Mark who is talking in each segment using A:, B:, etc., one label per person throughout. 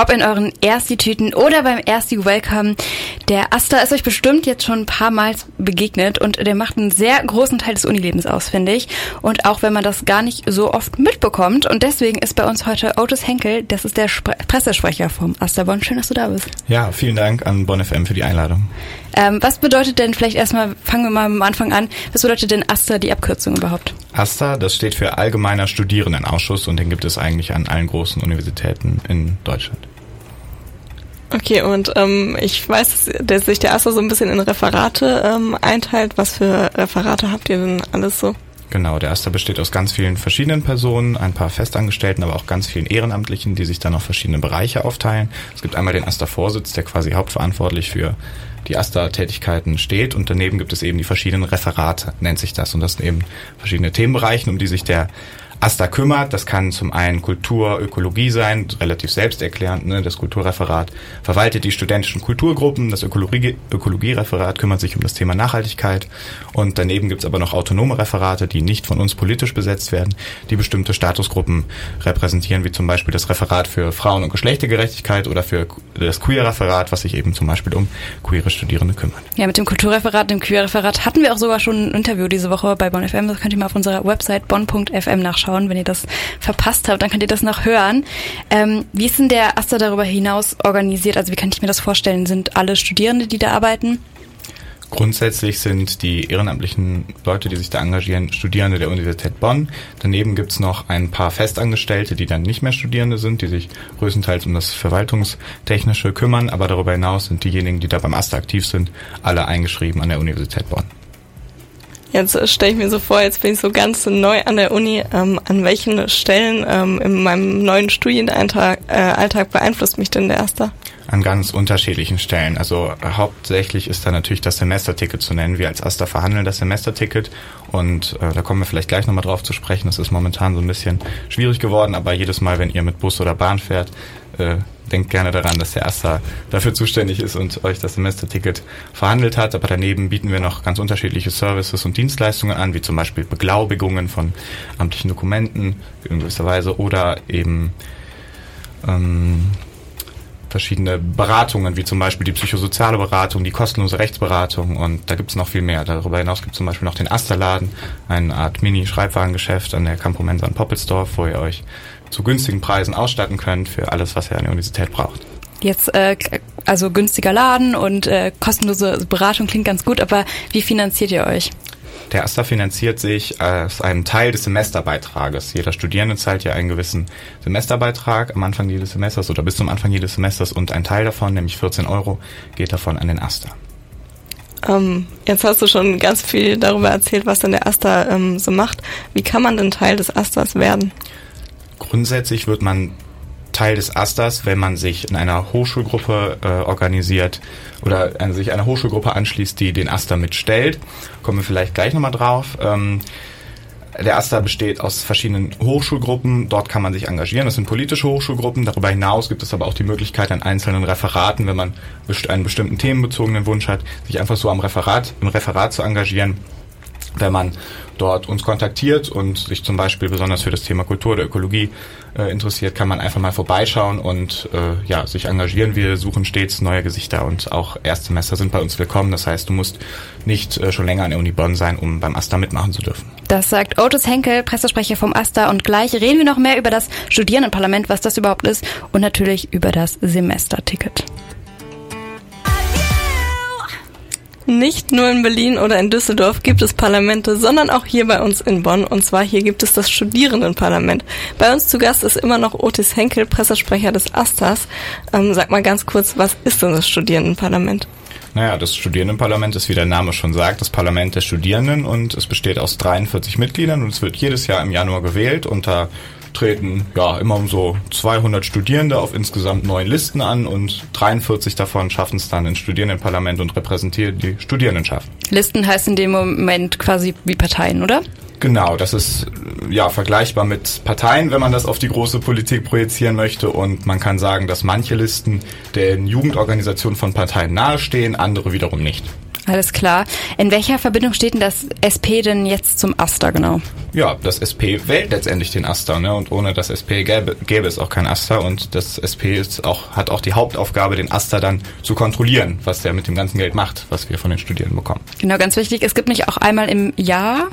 A: ob in euren Ersti-Tüten oder beim Ersti Welcome. Der Asta ist euch bestimmt jetzt schon ein paar Mal begegnet und der macht einen sehr großen Teil des Unilebens aus, finde ich. Und auch wenn man das gar nicht so oft mitbekommt. Und deswegen ist bei uns heute Otis Henkel, das ist der Spre Pressesprecher vom Asta Bonn. Schön, dass du da bist.
B: Ja, vielen Dank an Bonn FM für die Einladung.
A: Ähm, was bedeutet denn, vielleicht erstmal, fangen wir mal am Anfang an, was bedeutet denn AStA, die Abkürzung überhaupt?
B: AStA, das steht für Allgemeiner Studierendenausschuss und den gibt es eigentlich an allen großen Universitäten in Deutschland.
C: Okay, und ähm, ich weiß, dass sich der AStA so ein bisschen in Referate ähm, einteilt. Was für Referate habt ihr denn alles so?
B: Genau, der AStA besteht aus ganz vielen verschiedenen Personen, ein paar Festangestellten, aber auch ganz vielen Ehrenamtlichen, die sich dann auf verschiedene Bereiche aufteilen. Es gibt einmal den AStA-Vorsitz, der quasi hauptverantwortlich für die AStA-Tätigkeiten steht und daneben gibt es eben die verschiedenen Referate, nennt sich das. Und das sind eben verschiedene Themenbereiche, um die sich der AStA kümmert. Das kann zum einen Kultur, Ökologie sein, relativ selbsterklärend. Ne? Das Kulturreferat verwaltet die studentischen Kulturgruppen. Das Ökologie, Ökologiereferat kümmert sich um das Thema Nachhaltigkeit. Und daneben gibt's aber noch autonome Referate, die nicht von uns politisch besetzt werden, die bestimmte Statusgruppen repräsentieren, wie zum Beispiel das Referat für Frauen- und Geschlechtergerechtigkeit oder für das Queer-Referat, was sich eben zum Beispiel um queere Studierende kümmert.
A: Ja, mit dem Kulturreferat, dem Queer-Referat hatten wir auch sogar schon ein Interview diese Woche bei Bonn FM. Das könnt ihr mal auf unserer Website bonn.fm nachschauen nachschauen, wenn ihr das verpasst habt, dann könnt ihr das noch hören. Ähm, wie ist denn der Aster darüber hinaus organisiert? Also wie kann ich mir das vorstellen? Sind alle Studierende, die da arbeiten?
B: Grundsätzlich sind die ehrenamtlichen Leute, die sich da engagieren, Studierende der Universität Bonn. Daneben gibt's noch ein paar Festangestellte, die dann nicht mehr Studierende sind, die sich größtenteils um das Verwaltungstechnische kümmern. Aber darüber hinaus sind diejenigen, die da beim Aster aktiv sind, alle eingeschrieben an der Universität Bonn.
C: Jetzt äh, stelle ich mir so vor, jetzt bin ich so ganz neu an der Uni. Ähm, an welchen Stellen ähm, in meinem neuen Studienalltag äh, Alltag beeinflusst mich denn der Erste?
B: An ganz unterschiedlichen Stellen. Also äh, hauptsächlich ist da natürlich das Semesterticket zu nennen. Wir als Aster verhandeln das Semesterticket und äh, da kommen wir vielleicht gleich nochmal drauf zu sprechen. Das ist momentan so ein bisschen schwierig geworden, aber jedes Mal, wenn ihr mit Bus oder Bahn fährt, äh, denkt gerne daran, dass der Erster dafür zuständig ist und euch das Semesterticket verhandelt hat. Aber daneben bieten wir noch ganz unterschiedliche Services und Dienstleistungen an, wie zum Beispiel Beglaubigungen von amtlichen Dokumenten in gewisser Weise oder eben ähm, verschiedene Beratungen, wie zum Beispiel die psychosoziale Beratung, die kostenlose Rechtsberatung und da gibt es noch viel mehr. Darüber hinaus gibt es zum Beispiel noch den Asterladen, eine Art Mini-Schreibwarengeschäft an der Campomensa in Poppelsdorf, wo ihr euch zu günstigen Preisen ausstatten könnt für alles, was ihr an der Universität braucht.
A: Jetzt, äh, also günstiger Laden und äh, kostenlose Beratung klingt ganz gut, aber wie finanziert ihr euch?
B: Der Asta finanziert sich aus einem Teil des Semesterbeitrages. Jeder Studierende zahlt ja einen gewissen Semesterbeitrag am Anfang jedes Semesters oder bis zum Anfang jedes Semesters und ein Teil davon, nämlich 14 Euro, geht davon an den Asta.
C: Ähm, jetzt hast du schon ganz viel darüber erzählt, was denn der Asta ähm, so macht. Wie kann man denn Teil des Astas werden?
B: Grundsätzlich wird man Teil des Asters, wenn man sich in einer Hochschulgruppe äh, organisiert oder äh, sich einer Hochschulgruppe anschließt, die den Aster mitstellt. Kommen wir vielleicht gleich nochmal drauf. Ähm, der AStA besteht aus verschiedenen Hochschulgruppen. Dort kann man sich engagieren. Das sind politische Hochschulgruppen. Darüber hinaus gibt es aber auch die Möglichkeit an einzelnen Referaten, wenn man einen bestimmten themenbezogenen Wunsch hat, sich einfach so am Referat, im Referat zu engagieren. Wenn man dort uns kontaktiert und sich zum Beispiel besonders für das Thema Kultur oder Ökologie äh, interessiert, kann man einfach mal vorbeischauen und äh, ja, sich engagieren. Wir suchen stets neue Gesichter und auch Erstsemester sind bei uns willkommen. Das heißt, du musst nicht äh, schon länger an der Uni Bonn sein, um beim AStA mitmachen zu dürfen.
A: Das sagt Otis Henkel, Pressesprecher vom AStA und gleich reden wir noch mehr über das Studierendenparlament, was das überhaupt ist und natürlich über das Semesterticket.
C: Nicht nur in Berlin oder in Düsseldorf gibt es Parlamente, sondern auch hier bei uns in Bonn. Und zwar hier gibt es das Studierendenparlament. Bei uns zu Gast ist immer noch Otis Henkel, Pressesprecher des Astas. Ähm, sag mal ganz kurz, was ist denn das Studierendenparlament?
B: Naja, das Studierendenparlament ist, wie der Name schon sagt, das Parlament der Studierenden und es besteht aus 43 Mitgliedern und es wird jedes Jahr im Januar gewählt unter treten ja immer um so 200 Studierende auf insgesamt neun Listen an und 43 davon schaffen es dann ins Studierendenparlament und repräsentieren die Studierendenschaft.
A: Listen heißt in dem Moment quasi wie Parteien, oder?
B: Genau, das ist ja vergleichbar mit Parteien, wenn man das auf die große Politik projizieren möchte. Und man kann sagen, dass manche Listen den Jugendorganisationen von Parteien nahestehen, andere wiederum nicht.
A: Alles klar. In welcher Verbindung steht denn das SP denn jetzt zum Aster genau?
B: Ja, das SP wählt letztendlich den Aster, ne? Und ohne das SP gäbe, gäbe es auch kein Aster und das SP ist auch, hat auch die Hauptaufgabe, den Aster dann zu kontrollieren, was der mit dem ganzen Geld macht, was wir von den Studierenden bekommen.
A: Genau, ganz wichtig. Es gibt mich auch einmal im Jahr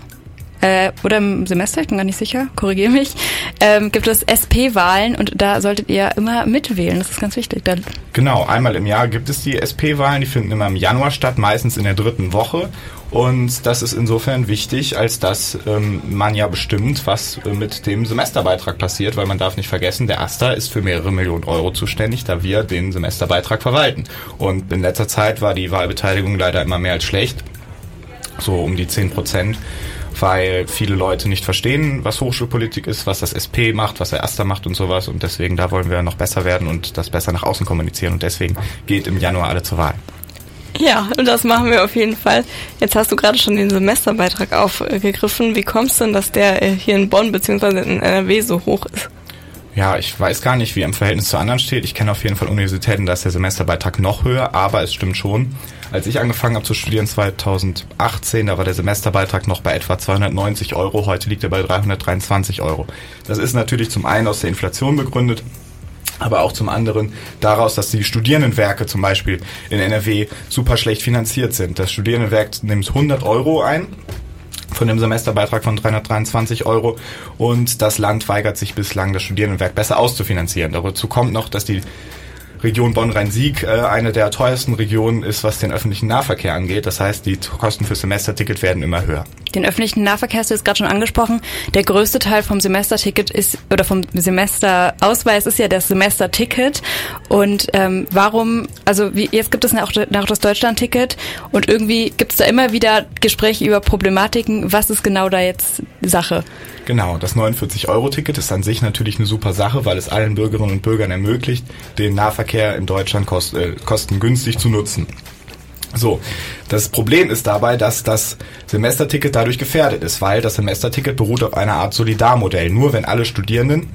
A: äh, oder im Semester, ich bin gar nicht sicher, korrigiere mich, ähm, gibt es SP-Wahlen und da solltet ihr immer mitwählen. Das ist ganz wichtig. Da
B: genau, einmal im Jahr gibt es die SP-Wahlen, die finden immer im Januar statt, meistens in der dritten Woche. Und das ist insofern wichtig, als dass ähm, man ja bestimmt, was äh, mit dem Semesterbeitrag passiert, weil man darf nicht vergessen, der AStA ist für mehrere Millionen Euro zuständig, da wir den Semesterbeitrag verwalten. Und in letzter Zeit war die Wahlbeteiligung leider immer mehr als schlecht, so um die 10 Prozent weil viele Leute nicht verstehen, was Hochschulpolitik ist, was das SP macht, was der AStA macht und sowas. Und deswegen, da wollen wir noch besser werden und das besser nach außen kommunizieren. Und deswegen geht im Januar alle zur Wahl.
C: Ja, und das machen wir auf jeden Fall. Jetzt hast du gerade schon den Semesterbeitrag aufgegriffen. Wie kommst du denn, dass der äh, hier in Bonn bzw. in NRW so hoch ist?
B: Ja, ich weiß gar nicht, wie er im Verhältnis zu anderen steht. Ich kenne auf jeden Fall Universitäten, da ist der Semesterbeitrag noch höher, aber es stimmt schon. Als ich angefangen habe zu studieren 2018, da war der Semesterbeitrag noch bei etwa 290 Euro, heute liegt er bei 323 Euro. Das ist natürlich zum einen aus der Inflation begründet, aber auch zum anderen daraus, dass die Studierendenwerke zum Beispiel in NRW super schlecht finanziert sind. Das Studierendenwerk nimmt 100 Euro ein von dem Semesterbeitrag von 323 Euro und das Land weigert sich bislang, das Studierendenwerk besser auszufinanzieren. Dazu kommt noch, dass die Region Bonn-Rhein-Sieg äh, eine der teuersten Regionen ist, was den öffentlichen Nahverkehr angeht. Das heißt, die Kosten für Semesterticket werden immer höher.
A: Den öffentlichen Nahverkehr hast du jetzt gerade schon angesprochen. Der größte Teil vom Semesterticket ist oder vom Semesterausweis ist ja das Semesterticket. Und ähm, warum, also wie, jetzt gibt es auch, auch das Deutschlandticket und irgendwie gibt es da immer wieder Gespräche über Problematiken. Was ist genau da jetzt Sache?
B: Genau, das 49-Euro-Ticket ist an sich natürlich eine super Sache, weil es allen Bürgerinnen und Bürgern ermöglicht, den Nahverkehr in Deutschland kost, äh, kostengünstig zu nutzen. So, das Problem ist dabei, dass das Semesterticket dadurch gefährdet ist, weil das Semesterticket beruht auf einer Art Solidarmodell. Nur wenn alle Studierenden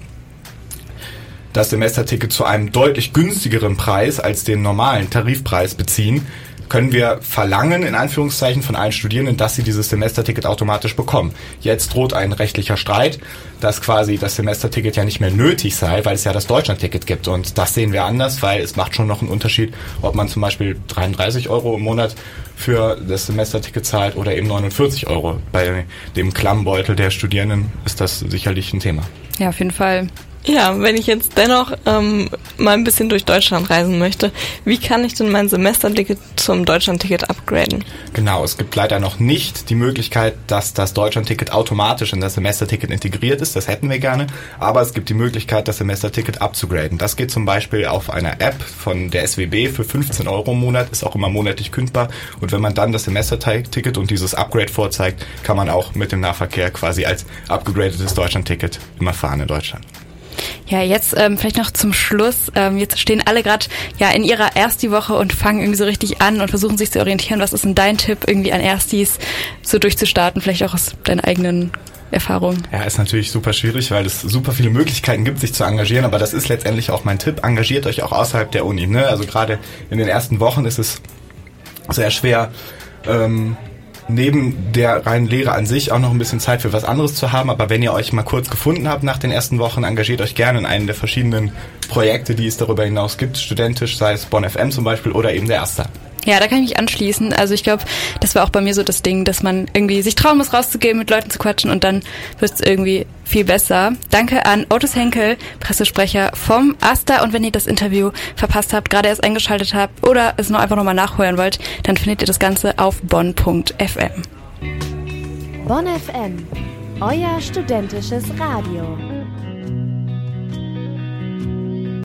B: das Semesterticket zu einem deutlich günstigeren Preis als den normalen Tarifpreis beziehen, können wir verlangen, in Anführungszeichen, von allen Studierenden, dass sie dieses Semesterticket automatisch bekommen. Jetzt droht ein rechtlicher Streit, dass quasi das Semesterticket ja nicht mehr nötig sei, weil es ja das Deutschlandticket gibt. Und das sehen wir anders, weil es macht schon noch einen Unterschied, ob man zum Beispiel 33 Euro im Monat für das Semesterticket zahlt oder eben 49 Euro. Bei dem Klammbeutel der Studierenden ist das sicherlich ein Thema.
A: Ja, auf jeden Fall.
C: Ja, wenn ich jetzt dennoch ähm, mal ein bisschen durch Deutschland reisen möchte, wie kann ich denn mein Semesterticket zum Deutschlandticket upgraden?
B: Genau, es gibt leider noch nicht die Möglichkeit, dass das Deutschlandticket automatisch in das Semesterticket integriert ist. Das hätten wir gerne. Aber es gibt die Möglichkeit, das Semesterticket abzugraden. Das geht zum Beispiel auf einer App von der SWB für 15 Euro im Monat, ist auch immer monatlich kündbar. Und wenn man dann das Semesterticket und dieses Upgrade vorzeigt, kann man auch mit dem Nahverkehr quasi als abgegradetes Deutschlandticket immer fahren in Deutschland.
A: Ja, jetzt ähm, vielleicht noch zum Schluss. Ähm, jetzt stehen alle gerade ja in ihrer Ersti-Woche und fangen irgendwie so richtig an und versuchen sich zu orientieren. Was ist denn dein Tipp, irgendwie an Erstis so durchzustarten? Vielleicht auch aus deinen eigenen Erfahrungen.
B: Ja, ist natürlich super schwierig, weil es super viele Möglichkeiten gibt, sich zu engagieren, aber das ist letztendlich auch mein Tipp. Engagiert euch auch außerhalb der Uni. Ne? Also gerade in den ersten Wochen ist es sehr schwer, ähm, neben der reinen Lehre an sich auch noch ein bisschen Zeit für was anderes zu haben. Aber wenn ihr euch mal kurz gefunden habt nach den ersten Wochen, engagiert euch gerne in einen der verschiedenen Projekte, die es darüber hinaus gibt, studentisch, sei es Bonn FM zum Beispiel oder eben der Erste.
A: Ja, da kann ich mich anschließen. Also ich glaube, das war auch bei mir so das Ding, dass man irgendwie sich trauen muss, rauszugehen, mit Leuten zu quatschen und dann wird es irgendwie viel besser. Danke an Otis Henkel, Pressesprecher vom AStA. Und wenn ihr das Interview verpasst habt, gerade erst eingeschaltet habt oder es nur einfach nochmal nachhören wollt, dann findet ihr das Ganze auf bonn.fm.
D: Bonn FM, euer studentisches Radio.